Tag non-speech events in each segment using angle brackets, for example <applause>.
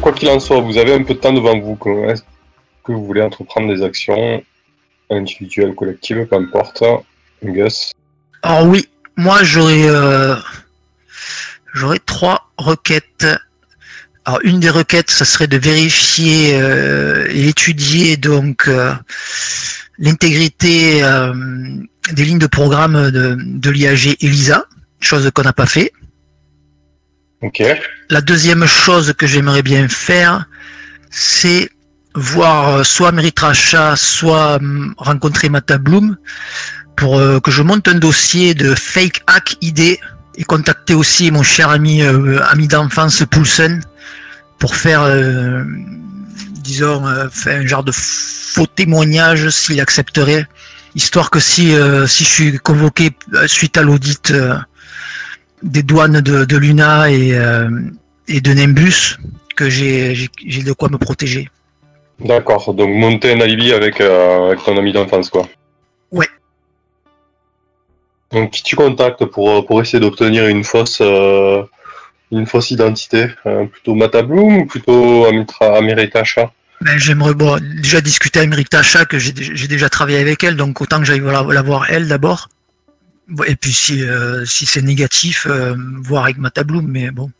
Quoi qu'il en soit, vous avez un peu de temps devant vous. Est-ce que vous voulez entreprendre des actions individuelles, collectives, peu importe Gus Alors oui, moi j'aurais euh, j'aurais trois requêtes. Alors une des requêtes, ça serait de vérifier euh, et étudier donc euh, l'intégrité des lignes de programme de, de l'IAG ELISA, chose qu'on n'a pas fait. Ok. La deuxième chose que j'aimerais bien faire, c'est voir euh, soit Meritracha, soit hum, rencontrer Mata Bloom pour euh, que je monte un dossier de fake hack ID et contacter aussi mon cher ami euh, ami d'enfance Poulsen pour faire disons faire un genre de faux témoignage s'il accepterait histoire que si si je suis convoqué suite à l'audit des douanes de, de Luna et euh, et de Nimbus que j'ai de quoi me protéger. D'accord. Donc monter un alibi avec, euh, avec ton ami d'enfance, quoi. Ouais. Donc qui tu contactes pour, pour essayer d'obtenir une fausse euh, une fausse identité Euh, Plutôt Matabloom ou plutôt Amiritacha Ben, j'aimerais bon, déjà discuter avec Rita Cha, que j'ai j'ai déjà travaillé avec elle, donc autant que j'aille la, la voir elle d'abord. Et puis si, euh, si c'est négatif, euh, voir avec Matabloom, mais bon,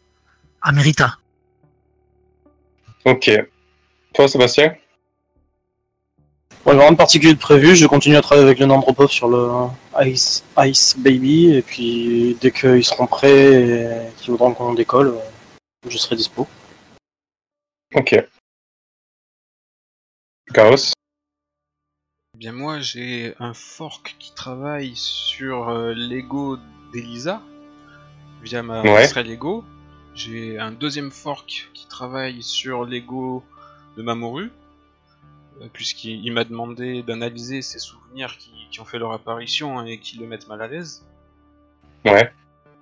Amerita. Ok. Toi Sébastien? Rien de particulier de prévu. Je continue à travailler avec le Nandropov sur le Ice, Ice Baby. Et puis, dès qu'ils seront prêts et qu'ils voudront qu'on décolle, euh, je serai dispo. Ok. Chaos? Bien moi j'ai un fork qui travaille sur euh, Lego d'Elisa via ma Ouais. Lego. J'ai un deuxième fork qui travaille sur Lego de Mamoru euh, puisqu'il il m'a demandé d'analyser ses souvenirs qui, qui ont fait leur apparition et qui le mettent mal à l'aise. Ouais.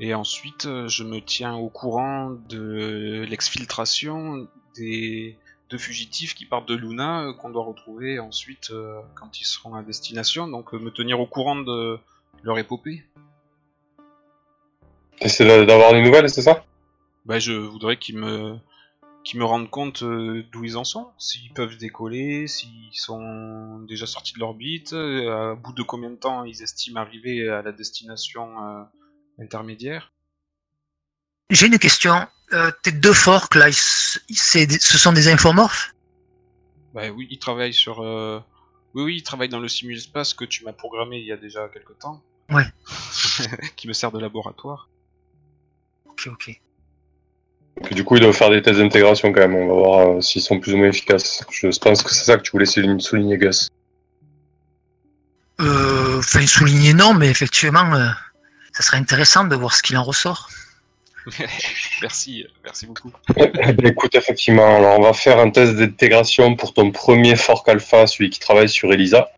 Et ensuite, euh, je me tiens au courant de l'exfiltration des deux fugitifs qui partent de Luna, euh, qu'on doit retrouver ensuite euh, quand ils seront à destination. Donc, euh, me tenir au courant de leur épopée. T'essaies d'a- d'avoir des nouvelles, c'est ça? Bah, je voudrais qu'ils me qu'ils me rendent compte d'où ils en sont, s'ils peuvent décoller, s'ils sont déjà sortis de l'orbite, à bout de combien de temps ils estiment arriver à la destination euh, intermédiaire. J'ai une question. Euh, tes deux forks là, ils ce sont des infomorphes? Bah oui, il travaille sur. euh, Oui, oui, il travaille dans le simulspace que tu m'as programmé il y a déjà quelques temps. Ouais. <laughs> qui me sert de laboratoire. Ok, ok. Du coup, ils doivent faire des tests d'intégration quand même. On va voir euh, s'ils sont plus ou moins efficaces. Je pense que c'est ça que tu voulais souligner, souligner Gus. Euh, Enfin, souligner non, mais effectivement, euh, ça serait intéressant de voir ce qu'il en ressort. <laughs> merci, merci beaucoup. Eh ben, écoute, effectivement, alors on va faire un test d'intégration pour ton premier fork alpha, celui qui travaille sur Elisa.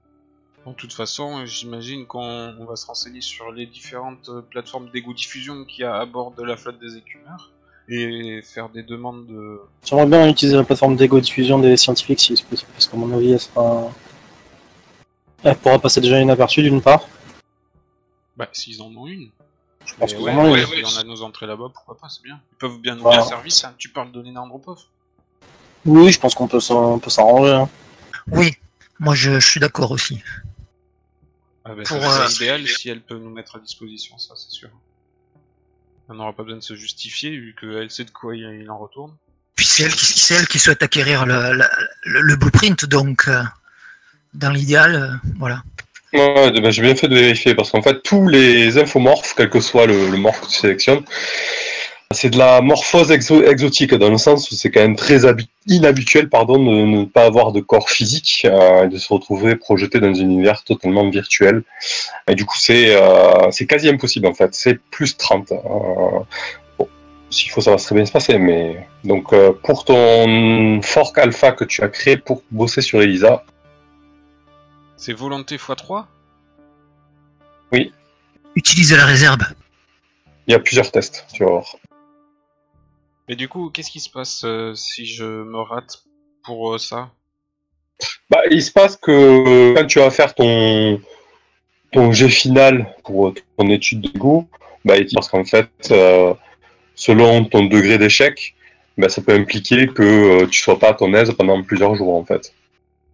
Bon, de toute façon, euh, j'imagine qu'on on va se renseigner sur les différentes euh, plateformes d'égo-diffusion qu'il y a à bord de la flotte des écumeurs et faire des demandes de. J'aimerais bien utiliser la plateforme d'égo-diffusion des scientifiques si c'est possible, parce qu'à mon avis, elle sera. Elle pourra passer déjà inaperçue d'une part. Bah, s'ils en ont une. Je pense que ouais, vraiment, ouais, on a nos entrées là-bas, pourquoi pas, c'est bien. Ils peuvent bien nous Voilà. rendre service, hein. tu parles de Lena Andropov. Oui, je pense qu'on peut s'en- on peut s'arranger. hein. Oui, moi je, je suis d'accord aussi. Ah bah, Pour, ça euh, idéal si elle peut nous mettre à disposition, ça c'est sûr. On n'aura pas besoin de se justifier vu qu'elle sait de quoi il il en retourne. Puis c'est elle qui, c'est elle qui souhaite acquérir le, le, le- le blueprint, donc euh, dans l'idéal, euh, voilà. Ouais, ben, j'ai bien fait de vérifier parce qu'en fait, tous les infomorphes, quel que soit le, le morphe que tu sélectionnes, c'est de la morphose exo- exotique dans le sens où c'est quand même très habi- inhabituel pardon, de ne pas avoir de corps physique euh, et de se retrouver projeté dans un univers totalement virtuel. Et du coup, c'est euh, quasi impossible en fait. C'est plus 30. Euh, bon, s'il faut, ça va très bien se passer. Mais donc, pour ton fork alpha que tu as créé pour bosser sur Elisa, C'est volonté x3 Utilise la réserve. il y a plusieurs tests. Tu vas voir. Mais du coup, qu'est-ce qui se passe euh, si je me rate pour euh, ça? Bah, il se passe que quand tu vas faire ton, ton jet final pour ton étude de goût, bah, parce qu'en fait, euh, selon ton degré d'échec, ben, ça peut impliquer que euh, tu sois pas à ton aise pendant plusieurs jours en fait.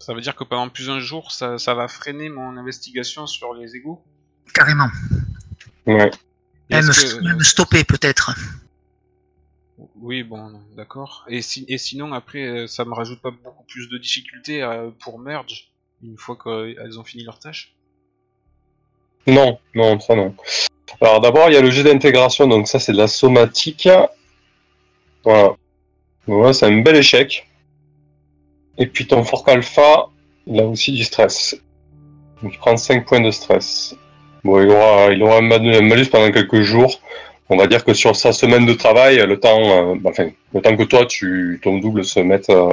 Ça veut dire que pendant plusieurs jours, ça, ça va freiner mon investigation sur les égouts? Carrément. Ouais. Et Même, que- même stopper peut-être. Oui, bon, d'accord. Et, si- et sinon, après, euh, ça me rajoute pas beaucoup plus de difficultés euh, pour merge une fois qu'elles ont fini leur tâche Non, non, ça non. Alors d'abord, il y a le jet d'intégration, donc ça c'est de la somatique. Voilà. Voilà, c'est un bel échec. Et puis ton fork alpha, il a aussi du stress. Donc il prend 5 points de stress. Bon, il aura, il aura un mal- un malus pendant quelques jours. On va dire que sur sa semaine de travail, le temps, euh, bah, enfin, le temps que toi, tu, ton double se mette euh,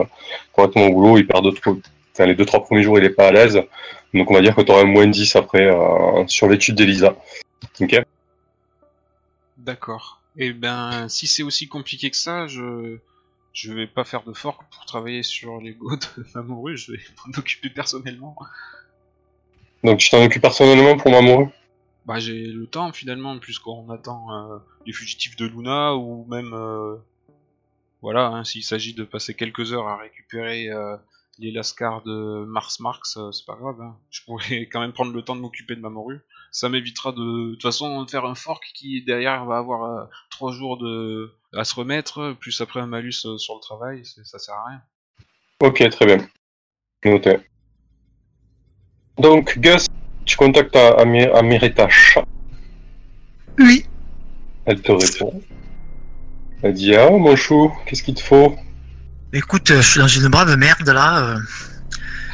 correctement au boulot, il perd deux, enfin, les deux, trois premiers jours, il est pas à l'aise. Donc on va dire que tu auras un moins 10 après euh, sur l'étude d'Elisa. Ok? D'accord. Et ben, si c'est aussi compliqué que ça, je je vais pas faire de fork pour travailler sur les go de <laughs> Mamoru, je vais m'en occuper personnellement. Donc tu t'en occupes personnellement pour Mamoru? Bah j'ai le temps finalement, puisqu'on attend euh, les fugitifs de Luna, ou même... euh, voilà, hein, s'il s'agit de passer quelques heures à récupérer euh, les lascars de Mars Marx, c'est pas grave. hein. Je pourrais <laughs> quand même prendre le temps de m'occuper de Mamoru. Ça m'évitera de... De toute façon, de faire un fork qui derrière va avoir euh, trois jours de à se remettre, plus après un malus euh, sur le travail, c'est- ça sert à rien. Ok, très bien. Noté. Donc Gus, tu contactes Ami- Amiritash. Oui. Elle te répond. Elle dit Ah mon chou, qu'est-ce qu'il te faut? Écoute, euh, je suis dans une brave merde là. euh.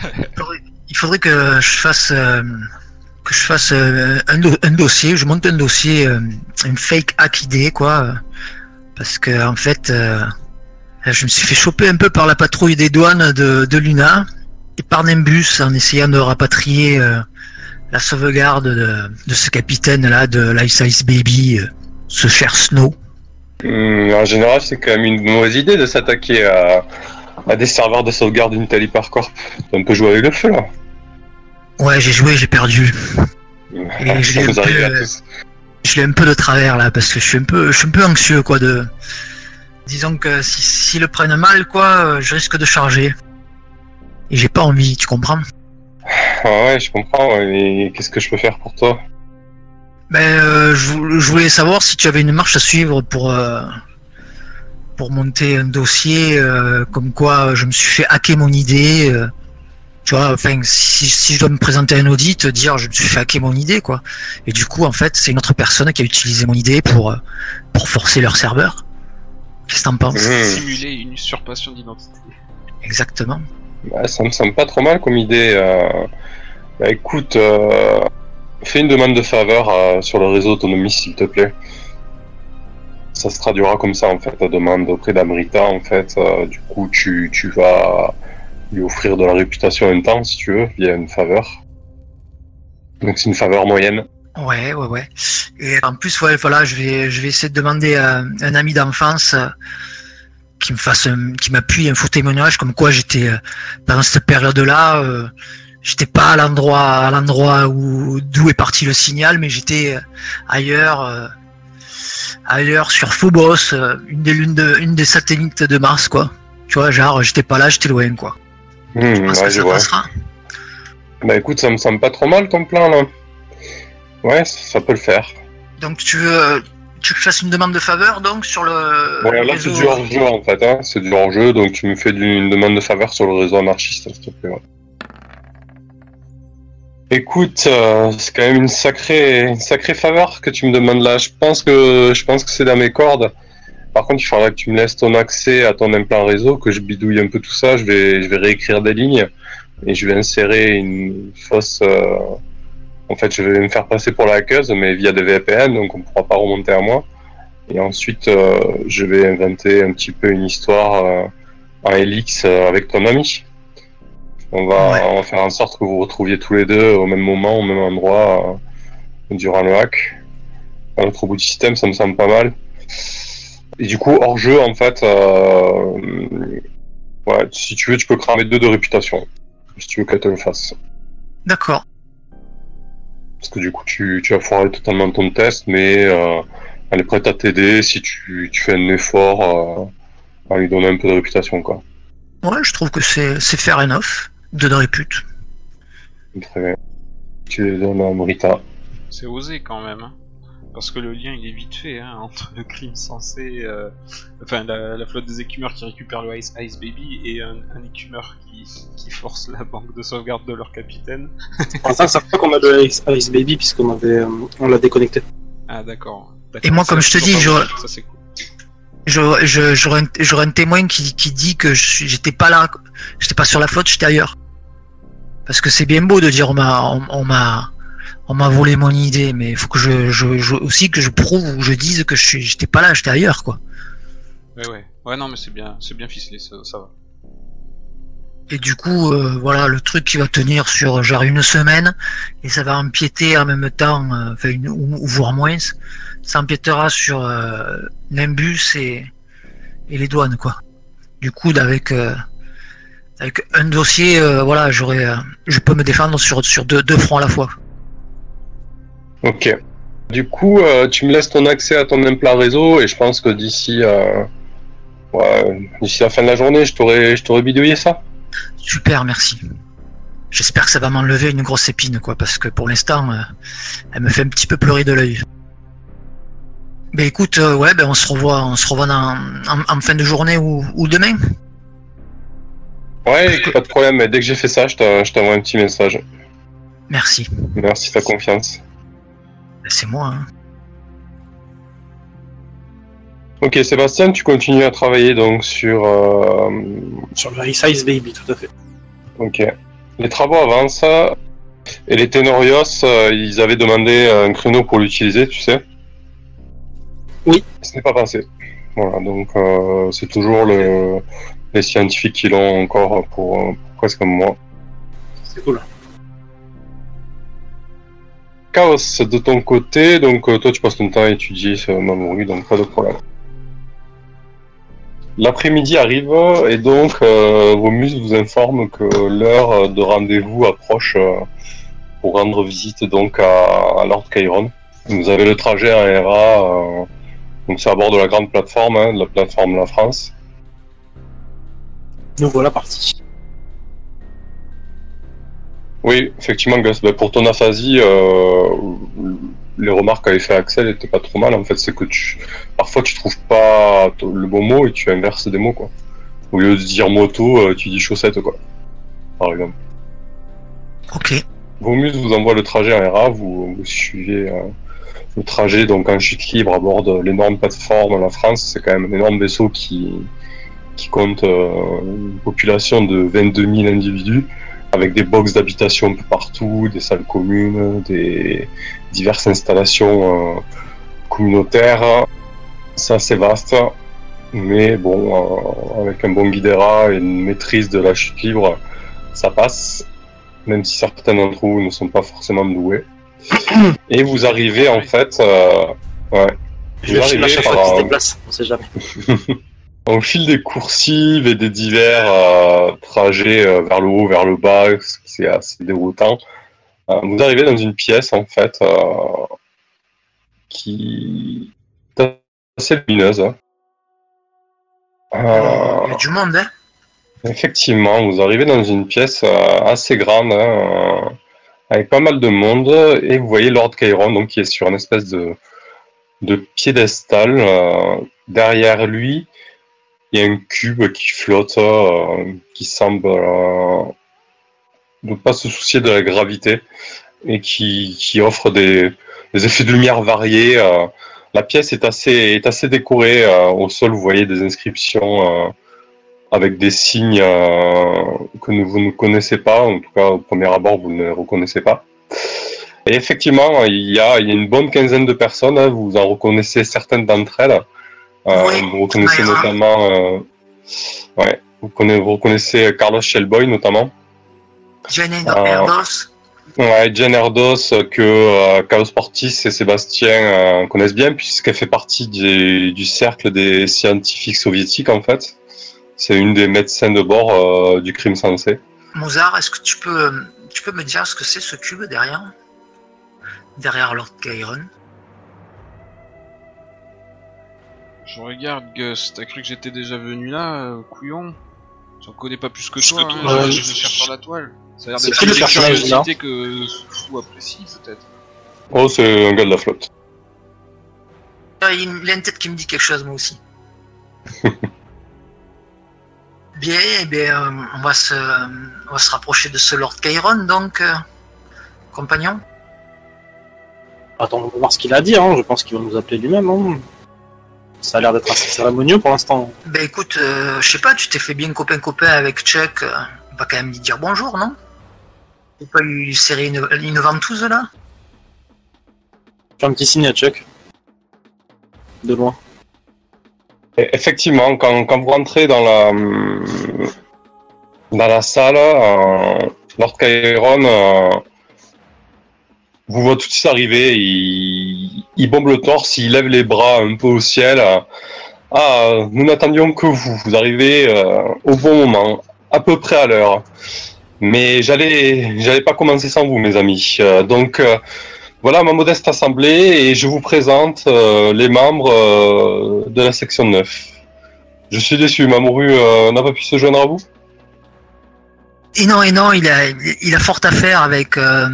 <laughs> Il faudrait- Il faudrait que je fasse euh, que je fasse euh, un, do- un dossier. Je monte un dossier, euh, une fake hack idée quoi, parce que en fait, euh, je me suis fait choper un peu par la patrouille des douanes de, Luna et par Nimbus en essayant de rapatrier la sauvegarde de, ce capitaine là de l'Ice Ice Baby, ce cher Snow. Hum, En général, c'est quand même une mauvaise idée de s'attaquer à, des serveurs de sauvegarde d'Intel Hypercorp. T'as un peu joué avec le feu là. Ouais, j'ai joué, j'ai perdu. Et je l'ai un peu, un de travers là parce que je suis un peu je suis un peu anxieux quoi de disons que si s'ils le prennent mal quoi je risque de charger et j'ai pas envie tu comprends? Ah ouais, je comprends. Et qu'est-ce que je peux faire pour toi? Ben euh, je voulais savoir si tu avais une marche à suivre pour euh, pour monter un dossier euh, comme quoi je me suis fait hacker mon idée euh, tu vois enfin si, si je dois me présenter à un audit dire je me suis fait hacker mon idée quoi et du coup en fait c'est une autre personne qui a utilisé mon idée pour euh, pour forcer leur serveur qu'est-ce que t'en penses Mmh. Simuler une usurpation d'identité. Exactement. Ouais, ça me semble pas trop mal comme idée. euh. Bah écoute, euh, fais une demande de faveur euh, sur le réseau Autonomie s'il te plaît. Ça se traduira comme ça en fait, ta demande auprès d'Amrita en fait. euh, du coup, tu, tu vas lui offrir de la réputation un temps si tu veux, via une faveur. Donc c'est une faveur moyenne. Ouais, ouais, ouais. Et en plus, ouais, voilà, je vais, je vais essayer de demander à un ami d'enfance euh, qui me fasse, un- qui m'appuie un faux témoignage, comme quoi j'étais euh, pendant cette période-là, euh, j'étais pas à l'endroit, à l'endroit où d'où est parti le signal, mais j'étais ailleurs, ailleurs sur Phobos, une des lunes de, une des satellites de Mars, quoi. Tu vois, genre, j'étais pas là, j'étais loin, quoi. Hmm, Je pense ouais, que je ça vois. passera. Bah écoute, ça me semble pas trop mal ton plan là. Ouais, ça, peut le faire. Donc tu veux, euh, tu que je fasse une demande de faveur donc sur le, Bon, là, c'est du hors-jeu en fait, hein. c'est du hors-jeu, donc tu me fais une demande de faveur sur le réseau anarchiste, s'il te plaît. ouais. Écoute, euh, c'est quand même une sacrée, une sacrée faveur que tu me demandes là. Je pense que, je pense que c'est dans mes cordes. Par contre, il faudra que tu me laisses ton accès à ton implant réseau, que je bidouille un peu tout ça. Je vais, je vais réécrire des lignes et je vais insérer une fausse. euh, En fait, je vais me faire passer pour la hackeuse, mais via des VPN, donc on ne pourra pas remonter à moi. Et ensuite, euh, je vais inventer un petit peu une histoire euh, en Helix avec ton ami. On va, Ouais. on va faire en sorte que vous vous retrouviez tous les deux au même moment, au même endroit, durant le hack. À l'autre bout du système, ça me semble pas mal. Et du coup, hors jeu, en fait, euh, ouais, si tu veux, tu peux cramer deux de réputation. Si tu veux qu'elle te le fasse. D'accord. Parce que du coup, tu, tu as foiré totalement ton test, mais euh, elle est prête à t'aider si tu, tu fais un effort à lui donner un peu de réputation, quoi. Ouais, je trouve que c'est c'est fair enough de de répute. Très bien. Tu les donnes à Morita. C'est osé quand même. Parce que le lien il est vite fait hein, <laughs> entre le crime censé, euh, enfin la, la flotte des écumeurs qui récupère le Ice, Ice Baby et un, un écumeur qui, qui force la banque de sauvegarde de leur capitaine. Pour l'instant, c'est pas qu'on a le Ice, Ice Baby puisqu'on avait, euh, on l'a déconnecté. Ah d'accord. Et moi, comme je te dis, je- Ça c'est cool. Je- je- J'aurais un, j'aurais un témoin qui, qui dit que je j'étais pas là, j'étais pas sur la flotte, j'étais ailleurs. Parce que c'est bien beau de dire on m'a on, on m'a on m'a volé mon idée, mais il faut que je, je, je- aussi que je prouve ou que je dise que je j'étais pas là, j'étais ailleurs quoi. Ouais ouais. Ouais non mais c'est bien, c'est bien ficelé, ça, ça va. Et du coup, euh, voilà, le truc qui va tenir sur genre une semaine, et ça va empiéter en même temps, euh, enfin, une, ou, ou voire moins, ça empiétera sur euh, l'imbus et, et les douanes, quoi. Du coup, avec, euh, avec un dossier, euh, voilà, j'aurais, euh, je peux me défendre sur, sur deux, deux fronts à la fois. Ok. Du coup, euh, tu me laisses ton accès à ton implant réseau et je pense que d'ici euh, ouais, d'ici la fin de la journée, je t'aurais je t'aurais bidouillé ça. Super, merci. J'espère que ça va m'enlever une grosse épine, quoi, parce que pour l'instant, euh, elle me fait un petit peu pleurer de l'œil. Ben écoute, ouais, ben on se revoit, on se revoit dans- en, en fin de journée ou, ou demain. Ouais, pas de problème. mais Dès que j'ai fait ça, je t'envoie un petit message. Merci. Merci de ta confiance. C'est moi. Hein. Ok, Sébastien, tu continues à travailler donc sur. euh, Sur le Ice Ice Baby, tout à fait. Ok. Les travaux avancent et les Tenorios, euh, ils avaient demandé un créneau pour l'utiliser, tu sais. Oui. Ce n'est pas passé. Voilà, donc euh, c'est toujours le, les scientifiques qui l'ont encore pour, euh, pour presque un mois. C'est cool. Chaos, de ton côté, donc euh, toi tu passes ton temps à étudier ce Mamoru, donc pas de problème. L'après-midi arrive et donc euh, vos muses vous informent que l'heure de rendez-vous approche euh, pour rendre visite donc à, à Lord Chiron. Vous avez le trajet en RA, euh, donc c'est à bord de la grande plateforme, hein, de la plateforme La France. Nous voilà partis. Oui, effectivement, Gus, ben, pour ton aphasie, euh, les remarques qu'avait fait Axel étaient pas trop mal. En fait, c'est que tu, parfois tu trouves pas le bon mot et tu inverses des mots, quoi. Au lieu de dire moto, euh, tu dis chaussette, quoi. Par exemple. Ok. Vos muses vous envoient le trajet en RA, vous, vous suivez euh, le trajet donc en chute libre à bord de l'énorme plateforme La France. C'est quand même un énorme vaisseau qui, qui compte euh, une population de 22 000 individus avec des boxes d'habitation un peu partout, des salles communes, des diverses installations euh, communautaires. C'est assez vaste, mais bon, euh, avec un bon guidera et une maîtrise de la chute libre, ça passe même si certains d'entre vous ne sont pas forcément doués. <coughs> Et vous arrivez en fait, euh, ouais, Je Vous vais filmer à arrivez chaque par fois qu'il un- se déplace, on sait jamais. <laughs> au fil des coursives et des divers euh, trajets euh, vers le haut, vers le bas, ce qui est assez déroutant, euh, vous arrivez dans une pièce en fait qui est assez lumineuse. hein. Il y a du monde, hein. Effectivement, vous arrivez dans une pièce assez grande, hein, avec pas mal de monde, et vous voyez Lord Chiron, donc qui est sur une espèce de, de piédestal. derrière lui, y a un cube qui flotte, euh, qui semble euh, ne pas se soucier de la gravité, et qui, qui offre des, effets de lumière variés. euh. la pièce est assez, est assez décorée. au sol, vous voyez des inscriptions. avec des signes que vous ne connaissez pas, en tout cas au premier abord vous ne les reconnaissez pas. Et effectivement, il y a, il y a une bonne quinzaine de personnes, hein, vous en reconnaissez certaines d'entre elles. Euh, Oui, vous reconnaissez Myra. notamment, euh, ouais, vous, connaissez, vous reconnaissez Carlos Shellboy notamment. Ah. Erdos. Ouais, Jen Erdos, que euh, Carlos Portis et Sébastien euh, connaissent bien, puisqu'elle fait partie du, du cercle des scientifiques soviétiques, en fait. C'est une des médecins de bord euh, du crime sensé. Mozart, est-ce que tu peux, tu peux me dire ce que c'est ce cube derrière? Derrière Lord Chiron? Je regarde Gus, t'as cru que j'étais déjà venu là, euh, couillon? J'en connais pas plus que toi, que hein, toi, je, cherche sur la toile. Ça a l'air C'est d'être une curiosité que fou apprécie peut-être. Oh, c'est un gars de la flotte. Ah, Il a une tête qui me dit quelque chose, moi aussi. <laughs> bien, eh bien euh, on, va se, on va se rapprocher de ce Lord Chiron, donc, euh, compagnon. Attends, on va voir ce qu'il a dit, hein. je pense qu'il va nous appeler lui-même. Hein. Ça a l'air d'être assez cérémonieux pour l'instant. Ben écoute, euh, je sais pas, tu t'es fait bien copain-copain avec Chuck. euh, on va quand même lui dire bonjour, non? T'as pas lui serrer une, une ventouse là? Fais un petit signe à Chuck. De loin. Effectivement, quand, quand vous rentrez dans la, hum, dans la salle, euh, Lord Chiron euh, vous voit tout de suite arriver, il, il bombe le torse, il lève les bras un peu au ciel. ah, nous n'attendions que vous, vous arrivez euh, au bon moment, à peu près à l'heure. Mais j'allais, j'allais pas commencer sans vous, mes amis. Euh, donc, euh, voilà ma modeste assemblée et je vous présente les membres de la section 9. Je suis déçu, Mamoru n'a pas pu se joindre à vous? Et non, et non, il a, il a fort à faire avec euh,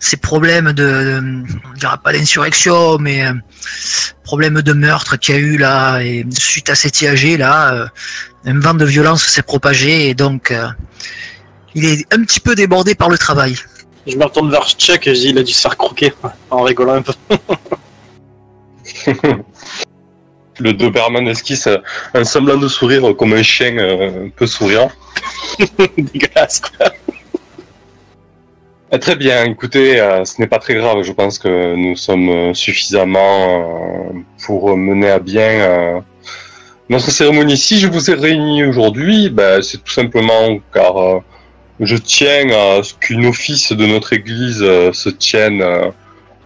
ces problèmes de, de- on dira pas d'insurrection, mais euh, problèmes de meurtre qu'il y a eu là, et suite à cet IAG là, euh, un vent de violence s'est propagé, et donc euh, il est un petit peu débordé par le travail. Je me retourne vers Chuck et je dis il a dû se faire croquer en rigolant un peu. <laughs> Le Doberman esquisse un semblant de sourire comme un chien euh, peut sourire? <laughs> Dégueulasse quoi. Eh, très bien, écoutez, euh, ce n'est pas très grave. Je pense que nous sommes euh, suffisamment euh, pour mener à bien euh, notre cérémonie. Si je vous ai réunis aujourd'hui, ben, c'est tout simplement car je tiens à ce qu'une office de notre église se tienne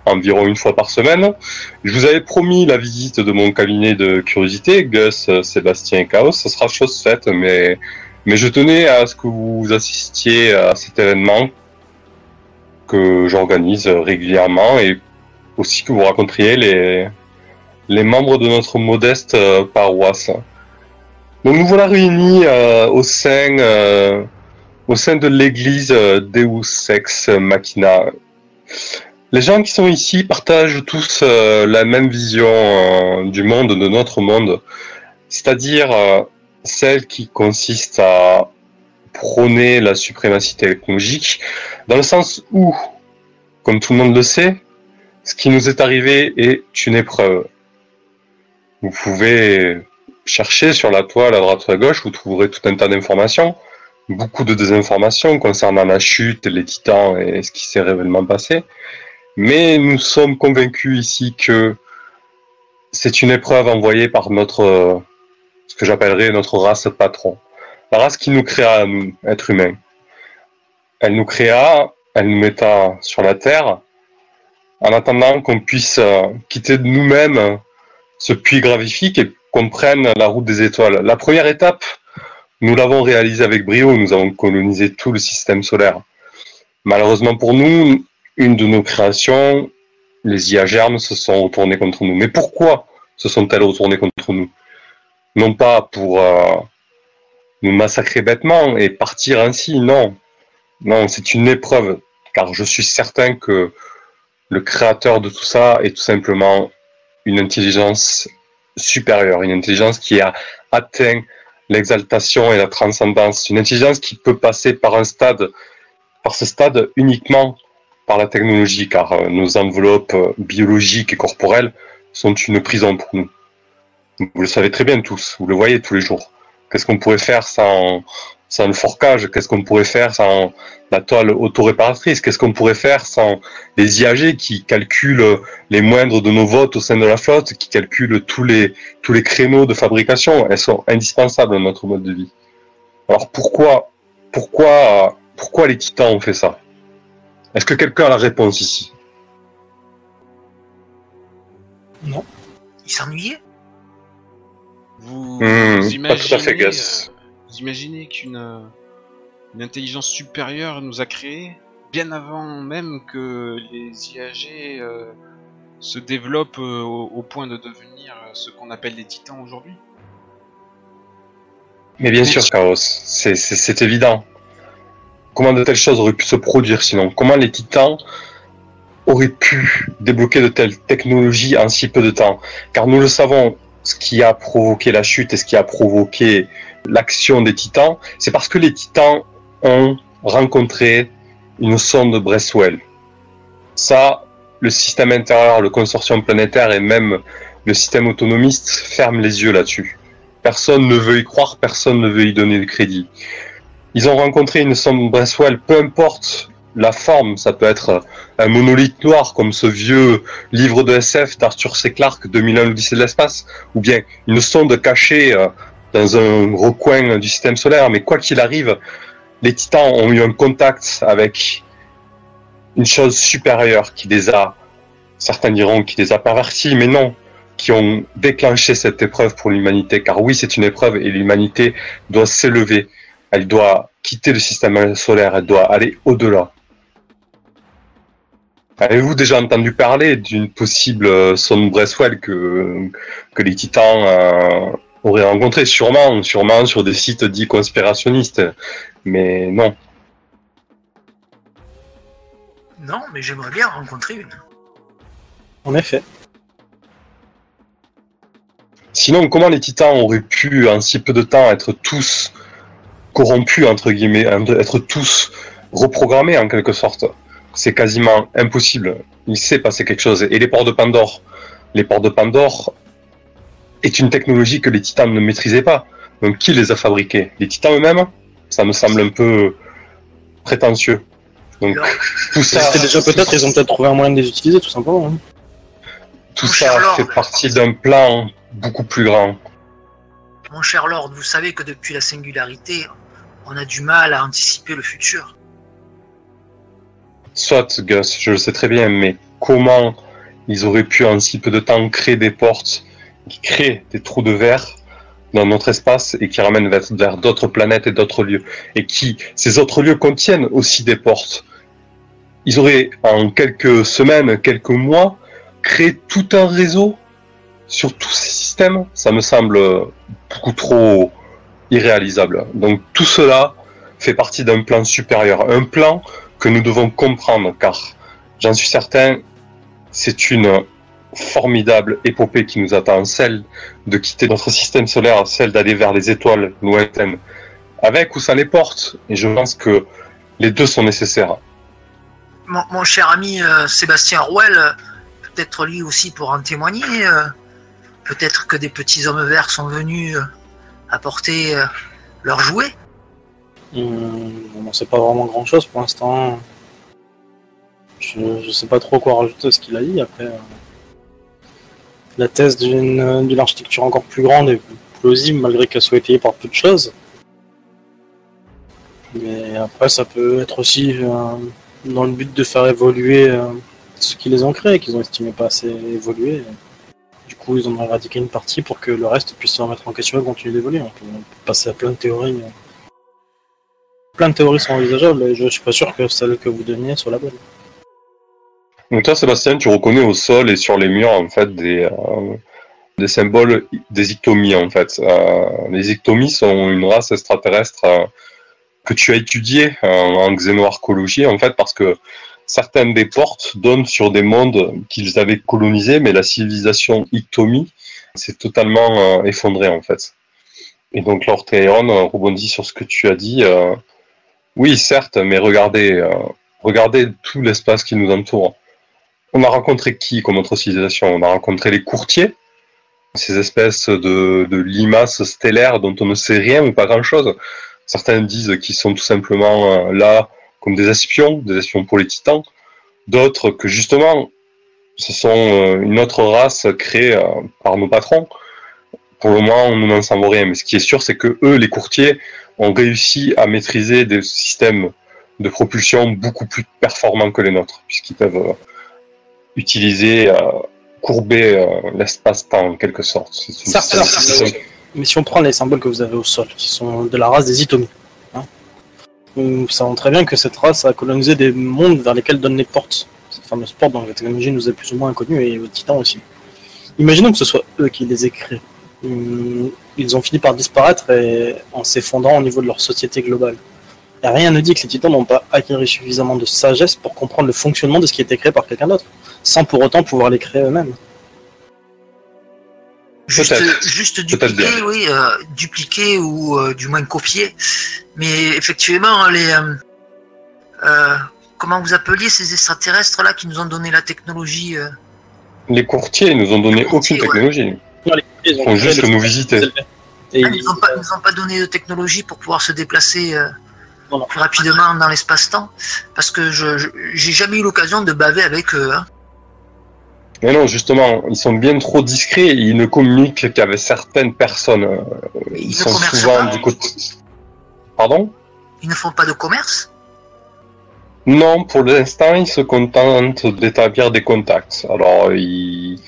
environ une fois par semaine. Je vous avais promis la visite de mon cabinet de curiosité, Gus, euh, Sébastien et Chaos. Ce sera chose faite, mais, mais je tenais à ce que vous assistiez à cet événement que j'organise régulièrement et aussi que vous rencontriez les, les membres de notre modeste euh, paroisse. Donc nous voilà réunis euh, au sein au sein de l'église Deus Ex Machina. Les gens qui sont ici partagent tous euh, la même vision euh, du monde, de notre monde, c'est-à-dire euh, celle qui consiste à prôner la suprématie technologique, dans le sens où, comme tout le monde le sait, ce qui nous est arrivé est une épreuve. Vous pouvez chercher sur la toile à droite ou à gauche, vous trouverez tout un tas d'informations, beaucoup de désinformations concernant la chute, les titans et ce qui s'est réellement passé. Mais nous sommes convaincus ici que c'est une épreuve envoyée par notre, euh, ce que j'appellerais notre race patron. La race qui nous créa, nous, êtres humains. Elle nous créa, elle nous metta sur la terre, en attendant qu'on puisse euh, quitter de nous-mêmes euh, ce puits gravifique et qu'on prenne la route des étoiles. La première étape, nous l'avons réalisée avec brio, nous avons colonisé tout le système solaire. Malheureusement pour nous, une de nos créations, les IA germes, se sont retournées contre nous. Mais pourquoi se sont-elles retournées contre nous? Non pas pour euh, nous massacrer bêtement et partir ainsi, non. Non, c'est une épreuve, car je suis certain que le créateur de tout ça est tout simplement une intelligence supérieure, une intelligence qui a atteint l'exaltation et la transcendance, une intelligence qui peut passer par un stade, par ce stade uniquement par la technologie, car euh, nos enveloppes euh, biologiques et corporelles sont une prison pour nous. Vous le savez très bien tous, vous le voyez tous les jours. Qu'est-ce qu'on pourrait faire sans, sans le forcage? Qu'est-ce qu'on pourrait faire sans la toile autoréparatrice? Qu'est-ce qu'on pourrait faire sans les IAG qui calculent les moindres de nos votes au sein de la flotte, qui calculent tous les, tous les créneaux de fabrication? Elles sont indispensables à notre mode de vie. Alors pourquoi, pourquoi, pourquoi les titans ont fait ça? Est-ce que quelqu'un a la réponse ici? Il s'ennuyait? Vous, Hmm, vous pas tout à fait, imaginez, Gus. euh, vous imaginez qu'une euh, une intelligence supérieure nous a créés bien avant même que les IAG euh, se développent euh, au, au point de devenir ce qu'on appelle les titans aujourd'hui Mais bien sûr, Chaos, c'est évident. Comment de telles choses auraient pu se produire sinon? Comment les titans auraient pu débloquer de telles technologies en si peu de temps? Car nous le savons, ce qui a provoqué la chute et ce qui a provoqué l'action des titans, c'est parce que les titans ont rencontré une sonde Bresswell. Ça, le système intérieur, le consortium planétaire et même le système autonomiste ferment les yeux là-dessus. Personne ne veut y croire, personne ne veut y donner de crédit. Ils ont rencontré une sonde Bresswell, peu importe la forme, ça peut être un monolithe noir comme ce vieux livre de SF d'Arthur C. Clarke, 2001 l'Odyssée de l'espace, ou bien une sonde cachée euh, dans un recoin du système solaire, mais quoi qu'il arrive, les titans ont eu un contact avec une chose supérieure qui les a, certains diront qui les a pervertis, mais non, qui ont déclenché cette épreuve pour l'humanité, car oui, c'est une épreuve et l'humanité doit s'élever, elle doit quitter le système solaire, elle doit aller au-delà. Avez-vous déjà entendu parler d'une possible euh, sonde Bresswell que, que les titans euh, auraient rencontré Sûrement, sûrement sur des sites dits conspirationnistes, mais non. Non, mais j'aimerais bien en rencontrer une. En effet. Sinon, comment les titans auraient pu, en si peu de temps, être tous corrompus, entre guillemets, être tous reprogrammés en quelque sorte C'est quasiment impossible. Il s'est passé quelque chose. Et les ports de Pandore, les ports de Pandore est une technologie que les titans ne maîtrisaient pas. Donc, qui les a fabriqués? Les titans eux-mêmes? Ça me semble un peu prétentieux. Donc, tout ça, C'était déjà peut-être, ils ont peut-être trouvé un moyen de les utiliser, tout simplement. hein. tout Mon ça Lord. fait partie d'un plan beaucoup plus grand. Mon cher Lord, vous savez que depuis la singularité, on a du mal à anticiper le futur. Soit, Gus, je le sais très bien, mais comment ils auraient pu en si peu de temps créer des portes qui créent des trous de verre dans notre espace et qui ramènent vers, vers d'autres planètes et d'autres lieux et qui, ces autres lieux contiennent aussi des portes. Ils auraient, en quelques semaines, quelques mois, créé tout un réseau sur tous ces systèmes. Ça me semble beaucoup trop irréalisable. Donc tout cela fait partie d'un plan supérieur, un plan que nous devons comprendre, car j'en suis certain, c'est une formidable épopée qui nous attend, celle de quitter notre système solaire, celle d'aller vers les étoiles lointaines, avec ou sans les portes. Et je pense que les deux sont nécessaires. Mon, cher ami euh, Sébastien Rouel, peut-être lui aussi pour en témoigner. euh, peut-être que des petits hommes verts sont venus euh, apporter euh, leurs jouets. Hum, on sait pas vraiment grand chose pour l'instant. Je, je sais pas trop quoi rajouter à ce qu'il a dit. Après, euh, la thèse d'une d'une architecture encore plus grande est plausible malgré qu'elle soit étayée par peu de choses. Mais après, ça peut être aussi euh, dans le but de faire évoluer euh, ce qui les ont créés, qu'ils ont estimé pas assez évoluer. Ils en ont éradiqué une partie pour que le reste puisse se remettre en question et continuer d'évoluer. On peut on peut passer à plein de théories. plein de théories sont envisageables et je suis pas sûr que celle que vous donniez soit la bonne. Donc toi, Sébastien, tu reconnais au sol et sur les murs, en fait, des, euh, des symboles des ictomies, en fait. Euh, les ictomies sont une race extraterrestre euh, que tu as étudiée en xénoarchéologie, en fait, parce que certaines des portes donnent sur des mondes qu'ils avaient colonisés, mais la civilisation ictomie s'est totalement euh, effondrée, en fait. Et donc, Lord Théron euh, rebondit sur ce que tu as dit. euh, oui, certes, mais regardez, regardez tout l'espace qui nous entoure. On a rencontré qui comme autre civilisation? On a rencontré les courtiers, ces espèces de, de limaces stellaires dont on ne sait rien ou pas grand-chose. Certains disent qu'ils sont tout simplement là comme des espions, des espions pour les titans. D'autres que justement, ce sont euh, une autre race créée euh, par nos patrons. Pour le moment, nous n'en savons rien. Mais ce qui est sûr, c'est que eux, les courtiers, ont réussi à maîtriser des systèmes de propulsion beaucoup plus performants que les nôtres, puisqu'ils peuvent euh, utiliser, courber l'espace-temps en quelque sorte. Certes, Mais si on prend les symboles que vous avez au sol, qui sont de la race des Itomi, nous savons très bien que cette race a colonisé des mondes vers lesquels donnent les portes cette fameuse porte dont la technologie nous est plus ou moins inconnue et aux titans aussi. Imaginons que ce soit eux qui les aient créés. Ils ont fini par disparaître et en s'effondrant au niveau de leur société globale. Rien ne dit que les titans n'ont pas acquis suffisamment de sagesse pour comprendre le fonctionnement de ce qui été créé par quelqu'un d'autre, sans pour autant pouvoir les créer eux-mêmes. Juste, dupliquer, oui, euh, dupliquer ou euh, du moins copier. Mais effectivement, les euh, euh, comment vous appeliez ces extraterrestres là qui nous ont donné la technologie euh, Les courtiers nous ont donné courtiers, aucune ouais. technologie. Ils Ils font juste nous visiter. Et ah, ils- n'ont pas, ont donné de technologie pour pouvoir se déplacer euh, plus rapidement dans l'espace-temps. Parce que je je- j'ai jamais eu l'occasion de baver avec eux. hein. Mais non, justement, ils sont bien trop discrets et ils ne communiquent qu'avec certaines personnes. Euh, Ils sont souvent pas. du côté. Pardon Ils ne font pas de commerce. Non, pour l'instant, ils se contentent d'établir des contacts. Alors, ils,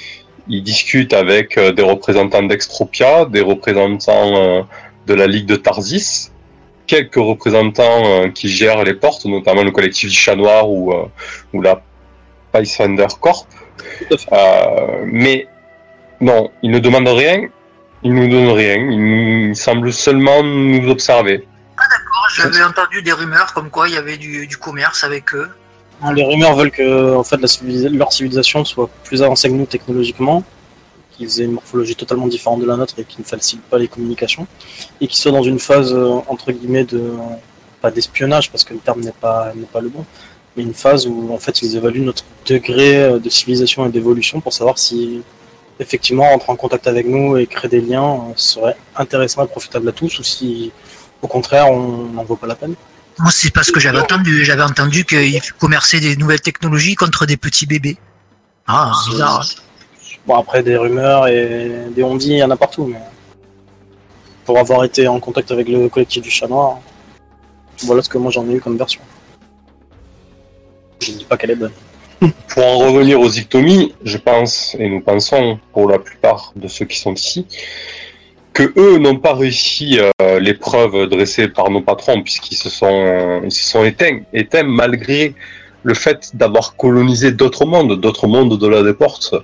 ils discutent avec euh, des représentants d'Extropia, des représentants euh, de la Ligue de Tarsis, quelques représentants qui gèrent les portes, notamment le collectif du Chat Noir ou, ou la Pathfinder Corp. Euh, mais non, ils ne demandent rien, ils nous donnent rien, ils, ils semblent seulement nous observer. J'avais entendu des rumeurs comme quoi il y avait du, du commerce avec eux. Les rumeurs veulent que en fait, la civilisa- leur civilisation soit plus avancée que nous technologiquement, qu'ils aient une morphologie totalement différente de la nôtre et qui ne facilitent pas les communications, et qu'ils soient dans une phase euh, entre guillemets de pas d'espionnage parce que le terme n'est pas n'est pas le bon, mais une phase où en fait ils évaluent notre degré euh, de civilisation et d'évolution pour savoir si effectivement rentrer en contact avec nous et créer des liens euh, serait intéressant et profitable à tous ou si au contraire on n'en vaut pas la peine. Moi, c'est parce que j'avais entendu. J'avais entendu qu'ils commerçaient des nouvelles technologies contre des petits bébés. Ah, bizarre. Bon, après, des rumeurs et des on-dit, il y en a partout, mais pour avoir été en contact avec le collectif du chat noir, voilà ce que moi j'en ai eu comme version. Je ne dis pas qu'elle est bonne. <laughs> Pour en revenir aux ictomies, je pense, et nous pensons pour la plupart de ceux qui sont ici, que eux n'ont pas réussi euh, l'épreuve dressée par nos patrons, puisqu'ils se sont, ils se sont éteints, éteints malgré le fait d'avoir colonisé d'autres mondes, d'autres mondes au-delà des portes.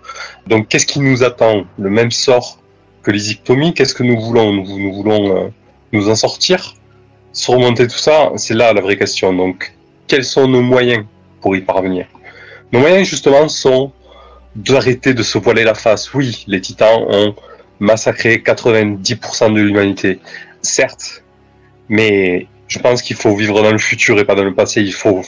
Donc qu'est-ce qui nous attend? Le même sort que les ictomies? Qu'est-ce que nous voulons? Nous, nous voulons euh, nous en sortir? Surmonter tout ça, c'est là la vraie question. Donc quels sont nos moyens? Pour y parvenir nos moyens, justement, sont d'arrêter de se voiler la face. Oui, les titans ont massacré 90% de l'humanité. Certes, mais je pense qu'il faut vivre dans le futur et pas dans le passé. Il faut,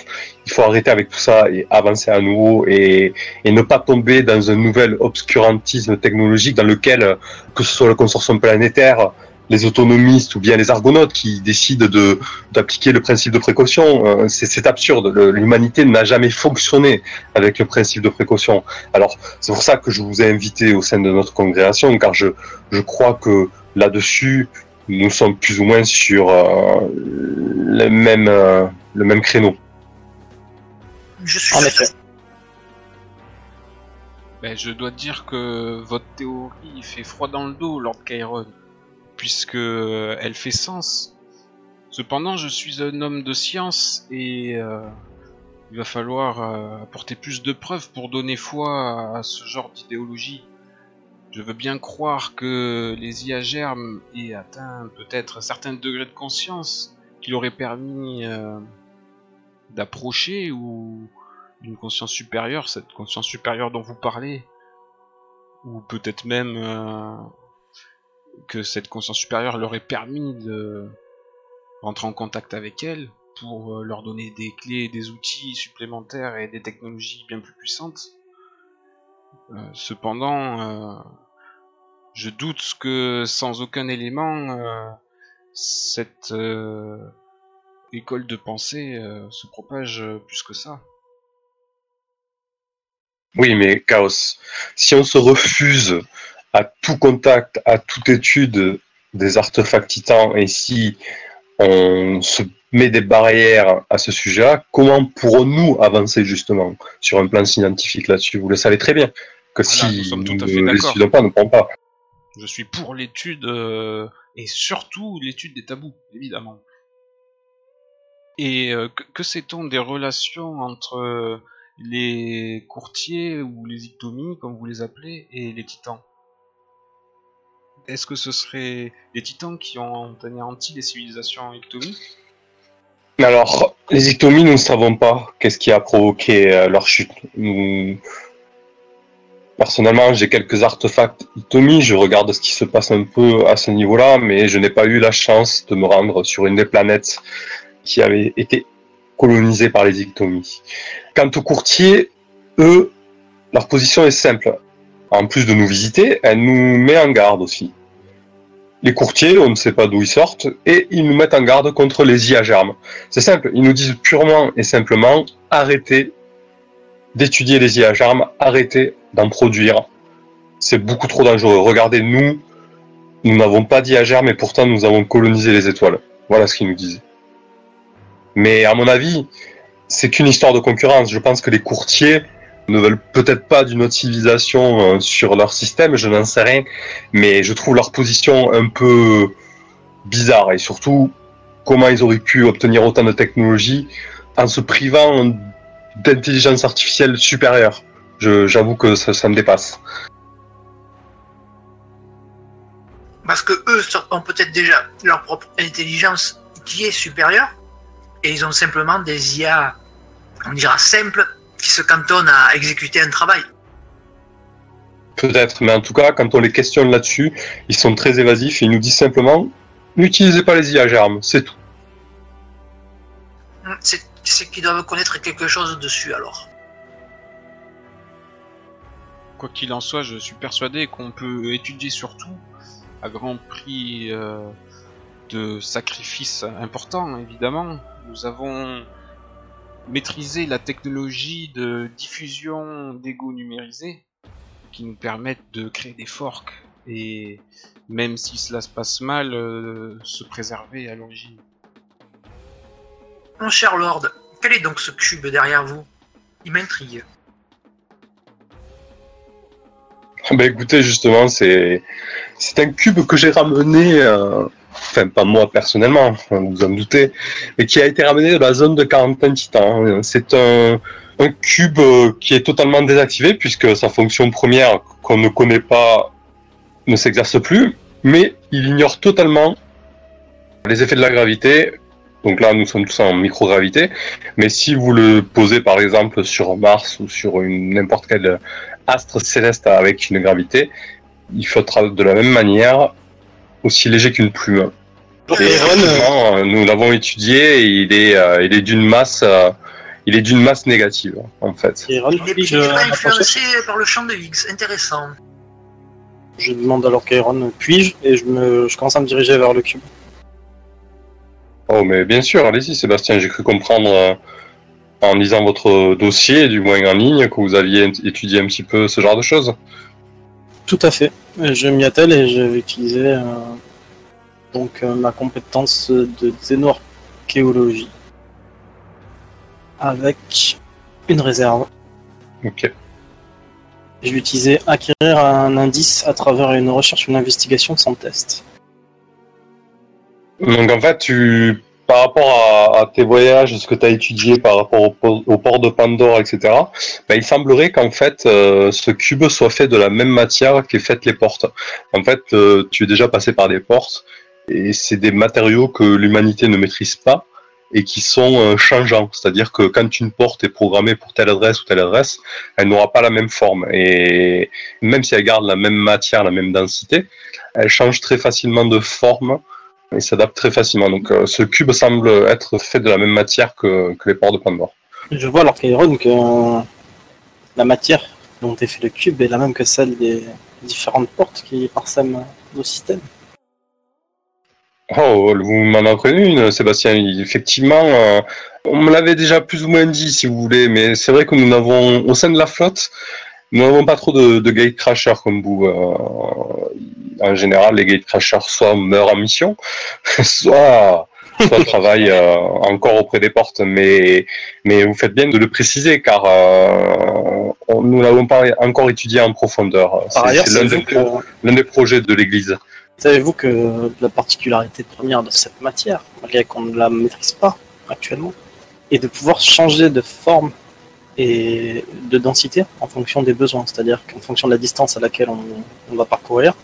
il faut arrêter avec tout ça et avancer à nouveau et, et ne pas tomber dans un nouvel obscurantisme technologique dans lequel, que ce soit le consortium planétaire, les autonomistes ou bien les argonautes qui décident de d'appliquer le principe de précaution, euh, c'est c'est absurde. Le- L'humanité n'a jamais fonctionné avec le principe de précaution. Alors c'est pour ça que je vous ai invité au sein de notre congrégation, car je je crois que là-dessus nous sommes plus ou moins sur euh, le même euh, le même créneau. Je suis En effet. Ben, je dois dire que votre théorie fait froid dans le dos, Lord Chiron, puisque euh, elle fait sens. Cependant, je suis un homme de science et euh, il va falloir euh, apporter plus de preuves pour donner foi à ce genre d'idéologie. Je veux bien croire que les IA germes aient atteint peut-être un certain degré de conscience qui leur aurait permis d'approcher ou d'une conscience supérieure, cette conscience supérieure dont vous parlez, ou peut-être même que cette conscience supérieure leur ait permis de rentrer en contact avec elle pour euh, leur donner des clés, des outils supplémentaires et des technologies bien plus puissantes. Euh, cependant, euh, je doute que sans aucun élément, cette école de pensée se propage plus que ça. Oui, mais Chaos, si on se refuse à tout contact, à toute étude des artefacts titans, et si on se met des barrières à ce sujet-là, comment pourrons-nous avancer justement sur un plan scientifique là-dessus? Vous le savez très bien que Voilà, nous si nous fait ne pas, nous ne pourrons pas. Je suis pour l'étude euh, et surtout l'étude des tabous, évidemment. Et euh, que, que sait-on des relations entre euh, les courtiers ou les ictomies, comme vous les appelez, et les titans? Est-ce que ce serait les titans qui ont anéanti les civilisations ictomies Alors, les ictomies, nous ne savons pas qu'est-ce qui a provoqué euh, leur chute. Personnellement, j'ai quelques artefacts ictomies, je regarde ce qui se passe un peu à ce niveau-là, mais je n'ai pas eu la chance de me rendre sur une des planètes qui avait été colonisée par les ictomies. Quant aux courtiers, eux, leur position est simple. En plus de nous visiter, elle nous met en garde aussi. Les courtiers, on ne sait pas d'où ils sortent, et ils nous mettent en garde contre les IA germes. C'est simple, ils nous disent purement et simplement arrêtez d'étudier les IA germes, arrêtez d'en produire. C'est beaucoup trop dangereux. Regardez, nous, nous n'avons pas d'IA germes et pourtant nous avons colonisé les étoiles. Voilà ce qu'ils nous disaient. Mais à mon avis, c'est qu'une histoire de concurrence. Je pense que les courtiers ne veulent peut-être pas d'une autre civilisation euh, sur leur système, je n'en sais rien, mais je trouve leur position un peu bizarre et surtout comment ils auraient pu obtenir autant de technologie en se privant d'intelligence artificielle supérieure. J'avoue que ça, ça me dépasse. Parce que eux ont peut-être déjà leur propre intelligence qui est supérieure, et ils ont simplement des IA, on dira simples, qui se cantonnent à exécuter un travail. Peut-être, mais en tout cas, quand on les questionne là-dessus, ils sont très évasifs et ils nous disent simplement n'utilisez pas les IA germes, c'est tout. C'est qu'ils doivent connaître quelque chose dessus alors. Quoi qu'il en soit, je suis persuadé qu'on peut étudier surtout à grand prix euh, de sacrifices importants, évidemment. Nous avons maîtrisé la technologie de diffusion d'ego numérisé qui nous permettent de créer des forks et même si cela se passe mal, euh, se préserver à l'origine. Mon cher Lord, quel est donc ce cube derrière vous? Il m'intrigue. Bah écoutez, justement, c'est c'est un cube que j'ai ramené euh, enfin pas moi personnellement, vous en doutez, mais qui a été ramené de la zone de quarantaine titan. C'est un, un cube euh, qui est totalement désactivé puisque sa fonction première qu'on ne connaît pas ne s'exerce plus, mais il ignore totalement les effets de la gravité. Donc là, nous sommes tous en microgravité, mais si vous le posez par exemple sur Mars ou sur n'importe quel astre céleste avec une gravité, il flottera de la même manière aussi léger qu'une plume. Euh, nous l'avons étudié et il est, euh, il est d'une masse, euh, il est d'une masse négative en fait. il n'est pas influencé par le champ de Higgs, intéressant. Je demande alors Kairon, puis-je Et je, me, je commence à me diriger vers le cube. Oh mais bien sûr, allez-y Sébastien, j'ai cru comprendre en lisant votre dossier, du moins en ligne, que vous aviez étudié un petit peu ce genre de choses. Tout à fait. Je m'y attelle et je vais utiliser euh, donc euh, ma compétence de xénoarchéologie avec une réserve. Ok. Je vais utiliser acquérir un indice à travers une recherche ou une investigation sans test. Donc en fait, tu par rapport à, tes voyages, ce que tu as étudié par rapport au, port de Pandore, etc., bah, il semblerait qu'en fait, euh, ce cube soit fait de la même matière qu'est faite les portes. En fait, euh, tu es déjà passé par des portes, et c'est des matériaux que l'humanité ne maîtrise pas et qui sont euh, changeants. C'est-à-dire que quand une porte est programmée pour telle adresse ou telle adresse, elle n'aura pas la même forme. Et même si elle garde la même matière, la même densité, elle change très facilement de forme il s'adapte très facilement. Donc euh, ce cube semble être fait de la même matière que, les ports de Pandore. Je vois alors qu'Iron que euh, la matière dont est fait le cube est la même que celle des différentes portes qui parsèment nos systèmes. Oh, vous m'en apprenez une, Sébastien. Effectivement, euh, on me l'avait déjà plus ou moins dit, si vous voulez, mais c'est vrai que nous n'avons, au sein de la flotte, nous n'avons pas trop de, de gate crashers comme vous en général, les gatecrashers soit meurent en mission, <laughs> soit, soit travaillent euh, encore auprès des portes. Mais, mais vous faites bien de le préciser, car euh, nous ne l'avons pas encore étudié en profondeur. C'est l'un des, des, projets de l'Église. Savez-vous que la particularité première de cette matière, malgré qu'on ne la maîtrise pas actuellement, est de pouvoir changer de forme et de densité en fonction des besoins. C'est-à-dire qu'en fonction de la distance à laquelle on, on va parcourir,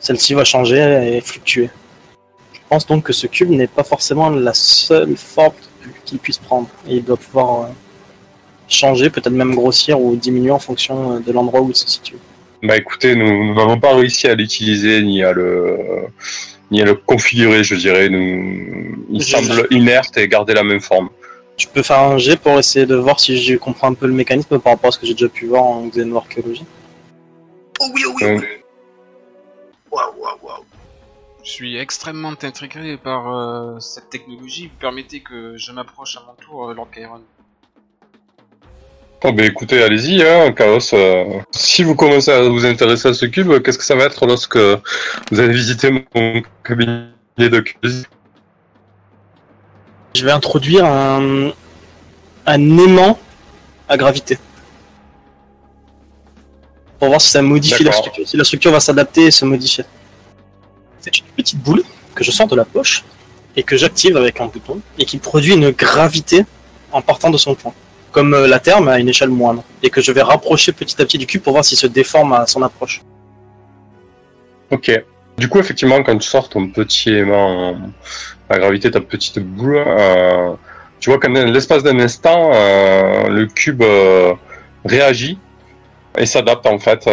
celle-ci va changer et fluctuer. Je pense donc que ce cube n'est pas forcément la seule forme qu'il puisse prendre. Et il doit pouvoir euh, changer, peut-être même grossir ou diminuer en fonction euh, de l'endroit où il se situe. Bah écoutez, nous n'avons pas réussi à l'utiliser ni à le ni à le configurer, je dirais. Nous, il Je- semble inerte et garder la même forme. Je peux faire un jet pour essayer de voir si je comprends un peu le mécanisme par rapport à ce que j'ai déjà pu voir en xénoarchéologie. Oh oui, oh oui, oh oui. Je suis extrêmement intrigué par euh, cette technologie. Vous permettez que je m'approche à mon tour, euh, Lord Chiron. Oh, bah écoutez, allez-y, hein, Chaos. euh, si vous commencez à vous intéresser à ce cube, qu'est-ce que ça va être lorsque vous allez visiter mon cabinet de cuisine? Je vais introduire un, un aimant à gravité. Pour voir si ça modifie la structure, si la structure va s'adapter et se modifier. C'est une petite boule que je sors de la poche et que j'active avec un bouton et qui produit une gravité en partant de son point. Comme euh, la Terre, mais à une échelle moindre. Et que je vais rapprocher petit à petit du cube pour voir s'il se déforme à son approche. Ok. Du coup, effectivement, quand tu sors ton petit aimant à gravité, ta petite boule, euh, tu vois qu'en l'espace d'un instant, euh, le cube réagit et s'adapte en fait.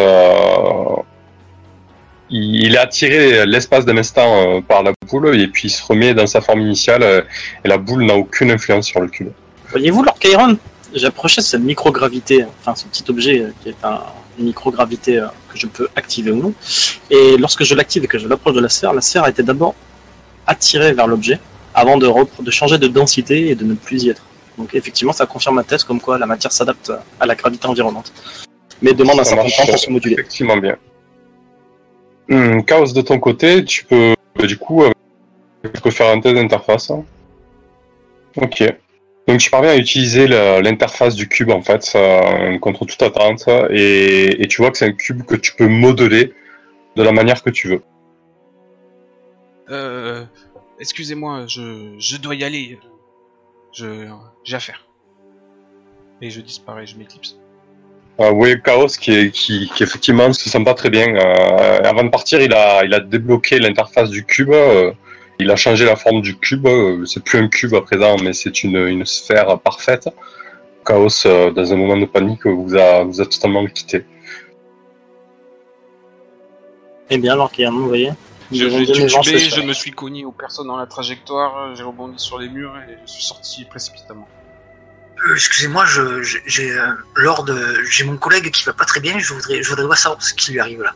Il, il est attiré l'espace d'un instant euh, par la boule et puis il se remet dans sa forme initiale euh, et la boule n'a aucune influence sur le cube. Voyez-vous, Lord Chiron approché cette microgravité, enfin ce petit objet euh, qui est un, une microgravité que je peux activer ou non. Et lorsque je l'active et que je l'approche de la sphère, la sphère a été d'abord attirée vers l'objet avant de, changer de densité et de ne plus y être. Donc effectivement, ça confirme ma thèse comme quoi la matière s'adapte à la gravité environnante. Mais demande un certain temps pour se moduler. Effectivement bien. Hmm, Chaos de ton côté, tu peux bah, du coup euh, tu peux faire un test d'interface. hein. Ok. Donc tu parviens à utiliser l'interface du cube en fait contre toute attente et, tu vois que c'est un cube que tu peux modeler de la manière que tu veux. Euh, excusez-moi, je, je dois y aller. J'ai affaire. Et je disparais, je m'éclipse. Euh, oui, Chaos qui, est, qui, qui effectivement se sent pas très bien. Euh, avant de partir, il a, il a débloqué l'interface du cube. euh, il a changé la forme du cube. c'est plus un cube à présent, mais c'est une, une sphère parfaite. Chaos, euh, dans un moment de panique, vous a, vous a totalement quitté. Eh bien, voyez Je, avons j'ai donné vent titubé, ce je soir. me suis cogné aux personnes dans la trajectoire, j'ai rebondi sur les murs et je suis sorti précipitamment. Euh, Excusez-moi, j'ai euh, euh, j'ai mon collègue qui va pas très bien. Je voudrais, je voudrais voir savoir ce qui lui arrive là.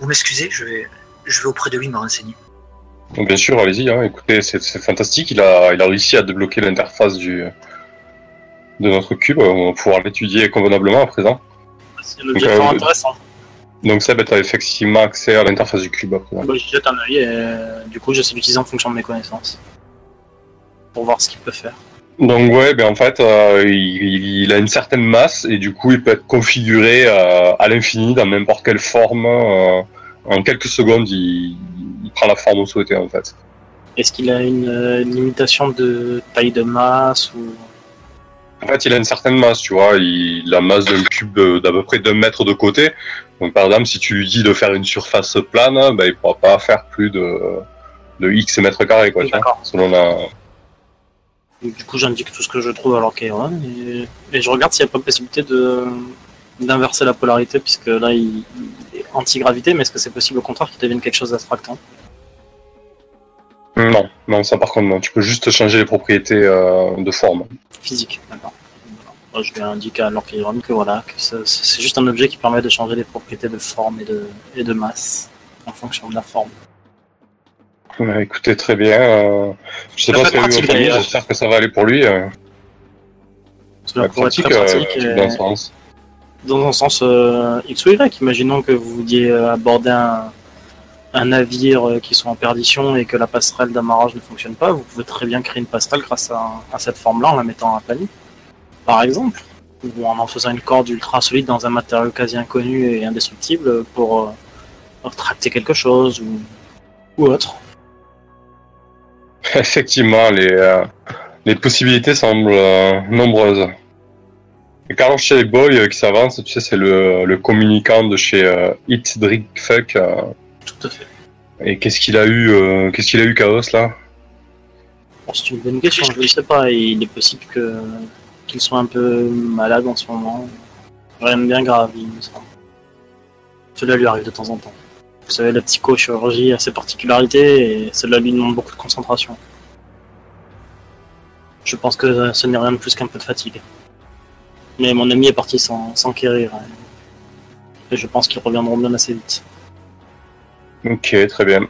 Vous m'excusez, je vais, je vais auprès de lui me renseigner. Donc, bien sûr, allez-y. Hein, écoutez, c'est, fantastique. Il a, il a réussi à débloquer l'interface du de notre cube. On va pouvoir l'étudier convenablement à présent. C'est le Donc, fort euh, intéressant. Donc Seb, tu as effectivement accès à l'interface du cube à présent. Bah, je jette un œil et euh, du coup j'essaie d'utiliser en fonction de mes connaissances. Pour voir ce qu'il peut faire. Donc ouais, ben en fait, euh, il, il a une certaine masse et du coup, il peut être configuré euh, à l'infini dans n'importe quelle forme. euh, en quelques secondes, il, il prend la forme souhaitée en fait. Est-ce qu'il a une, une limitation de taille de masse ou? En fait, il a une certaine masse, tu vois. Il la masse d'un cube d'à peu près d'un mètre de côté. Donc par exemple, si tu lui dis de faire une surface plane, ben il pourra pas faire plus de de x mètres carrés, quoi. selon la. Du coup j'indique tout ce que je trouve à Lord Chiron et, et je regarde s'il n'y a pas possibilité de d'inverser la polarité puisque là il, il est anti-gravité mais est-ce que c'est possible au contraire qu'il devienne quelque chose d'abstractant Non, non, ça par contre non. Tu peux juste changer les propriétés euh, de forme. Physique, d'accord. Je vais indiquer à Lord Chiron que voilà, que c'est juste un objet qui permet de changer les propriétés de forme et de, et de masse en fonction de la forme. Ouais, écoutez, très bien. euh, je sais Ça pas ce qu'il a eu au j'espère que ça va aller pour lui. Euh, être pratique, très euh, pratique. dans ce sens. dans un sens euh, X ou Y. Imaginons que vous vouliez euh, aborder un, un navire euh, qui soit en perdition et que la passerelle d'amarrage ne fonctionne pas, vous pouvez très bien créer une passerelle grâce à, à cette forme-là en la mettant à plat par exemple, ou en en faisant une corde ultra solide dans un matériau quasi inconnu et indestructible pour euh, tracter quelque chose ou, ou autre. <laughs> Effectivement, les, euh, les possibilités semblent euh, nombreuses. Et Carlos Boy euh, qui s'avance, tu sais, c'est le, le communicant de chez euh, Eat, Drink, Fuck. euh, Tout à fait. et qu'est-ce qu'il a eu, euh, qu'est-ce qu'il a eu, Chaos, là? Bon, c'est une bonne question, je ne sais pas. Il est possible que qu'il soit un peu malade en ce moment. Rien de bien grave, il me semble. Cela lui arrive de temps en temps. Vous savez, la psychochirurgie a ses particularités et cela lui demande beaucoup de concentration. Je pense que ce n'est rien de plus qu'un peu de fatigue. Mais mon ami est parti sans s'enquérir. Et je pense qu'ils reviendront bien assez vite. Ok, très bien.